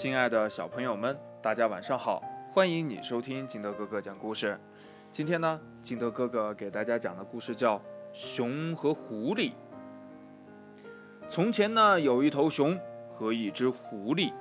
亲爱的小朋友们，大家晚上好！欢迎你收听金德哥哥讲故事。今天呢，金德哥哥给大家讲的故事叫《熊和狐狸》。从前呢，有一头熊和一只狐狸。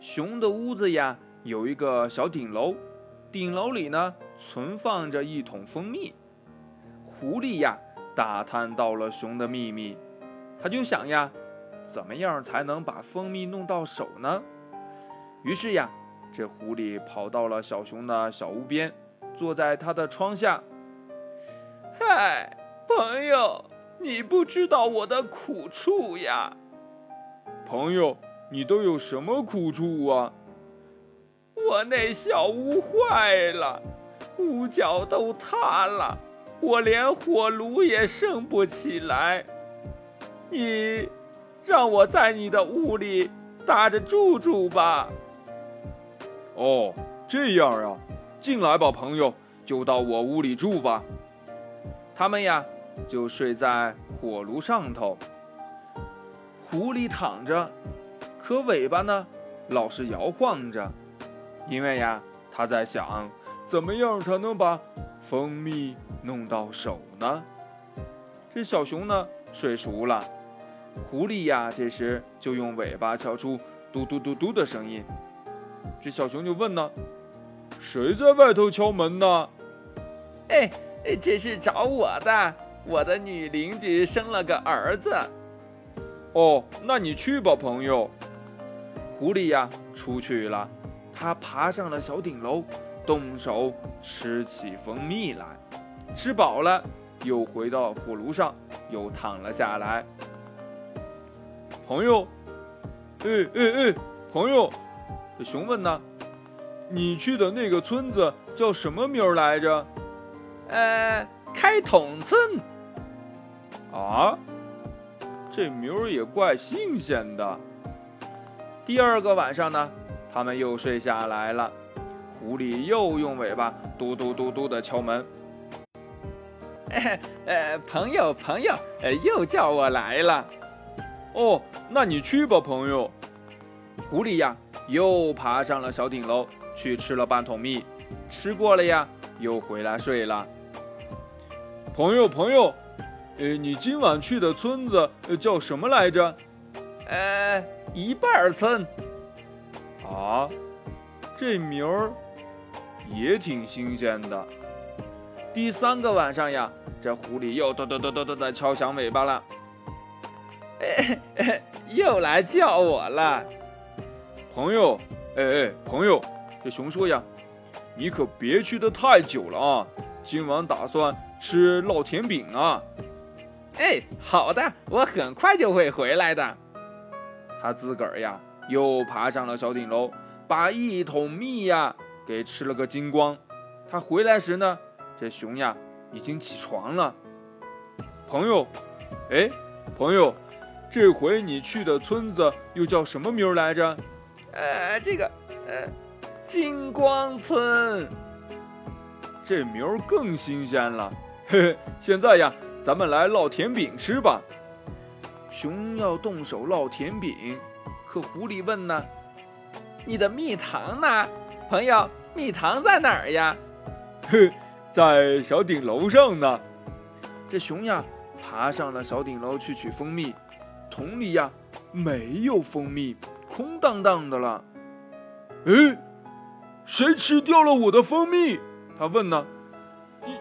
熊的屋子呀，有一个小顶楼，顶楼里呢，存放着一桶蜂蜜。狐狸呀，打探到了熊的秘密，他就想呀，怎么样才能把蜂蜜弄到手呢？于是呀，这狐狸跑到了小熊的小屋边，坐在他的窗下。嗨，朋友，你不知道我的苦处呀。朋友，你都有什么苦处啊？我那小屋坏了，屋角都塌了，我连火炉也生不起来。你让我在你的屋里搭着住住吧。哦，这样啊，进来吧，朋友，就到我屋里住吧。他们呀，就睡在火炉上头。狐狸躺着，可尾巴呢，老是摇晃着，因为呀，他在想，怎么样才能把蜂蜜弄到手呢？这小熊呢，睡熟了，狐狸呀，这时就用尾巴敲出嘟嘟嘟嘟的声音。这小熊就问呢：“谁在外头敲门呢？”“哎，这是找我的，我的女邻居生了个儿子。”“哦，那你去吧，朋友。”狐狸呀，出去了。它爬上了小顶楼，动手吃起蜂蜜来。吃饱了，又回到火炉上，又躺了下来。朋友，哎哎哎，朋友。这熊问呢：“你去的那个村子叫什么名儿来着？”“呃，开桶村。”“啊，这名儿也怪新鲜的。”第二个晚上呢，他们又睡下来了。狐狸又用尾巴嘟嘟嘟嘟的敲门。“呃，朋友，朋友，呃，又叫我来了。”“哦，那你去吧，朋友。”狐狸呀。又爬上了小顶楼，去吃了半桶蜜，吃过了呀，又回来睡了。朋友，朋友，呃，你今晚去的村子叫什么来着？呃，一半村。啊，这名儿也挺新鲜的。第三个晚上呀，这狐狸又哒哒哒哒哒的敲响尾巴了，又来叫我了。朋友，哎哎，朋友，这熊说呀，你可别去的太久了啊！今晚打算吃烙甜饼啊。哎，好的，我很快就会回来的。他自个儿呀，又爬上了小顶楼，把一桶蜜呀给吃了个精光。他回来时呢，这熊呀已经起床了。朋友，哎，朋友，这回你去的村子又叫什么名来着？呃，这个，呃，金光村，这名儿更新鲜了。嘿嘿，现在呀，咱们来烙甜饼吃吧。熊要动手烙甜饼，可狐狸问呢：“你的蜜糖呢，朋友？蜜糖在哪儿呀？”哼，在小顶楼上呢。这熊呀，爬上了小顶楼去取蜂蜜，桶里呀没有蜂蜜。空荡荡的了，哎，谁吃掉了我的蜂蜜？他问呢。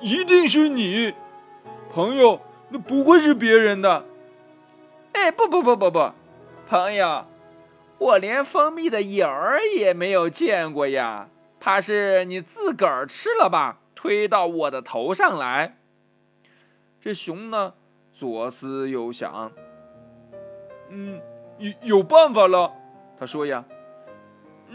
一一定是你，朋友，那不会是别人的。哎，不不不不不，朋友，我连蜂蜜的影儿也没有见过呀，怕是你自个儿吃了吧？推到我的头上来。这熊呢，左思右想，嗯，有有办法了。他说呀：“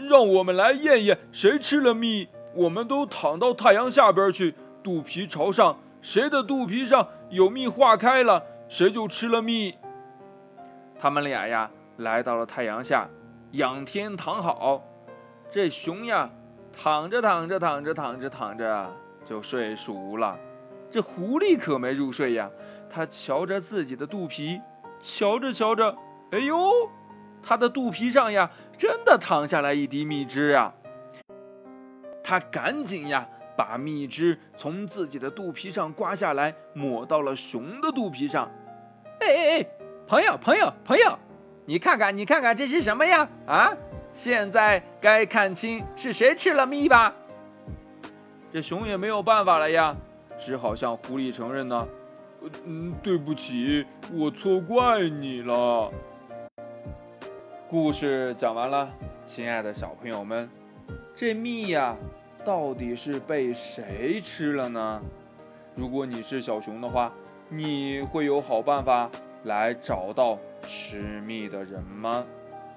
让我们来验验谁吃了蜜，我们都躺到太阳下边去，肚皮朝上，谁的肚皮上有蜜化开了，谁就吃了蜜。”他们俩呀，来到了太阳下，仰天躺好。这熊呀，躺着躺着躺着躺着躺着就睡熟了。这狐狸可没入睡呀，他瞧着自己的肚皮，瞧着瞧着，哎呦！它的肚皮上呀，真的淌下来一滴蜜汁啊！他赶紧呀，把蜜汁从自己的肚皮上刮下来，抹到了熊的肚皮上。哎哎哎，朋友朋友朋友，你看看你看看这是什么呀？啊，现在该看清是谁吃了蜜吧？这熊也没有办法了呀，只好向狐狸承认呢。嗯，对不起，我错怪你了。故事讲完了，亲爱的小朋友们，这蜜呀，到底是被谁吃了呢？如果你是小熊的话，你会有好办法来找到吃蜜的人吗？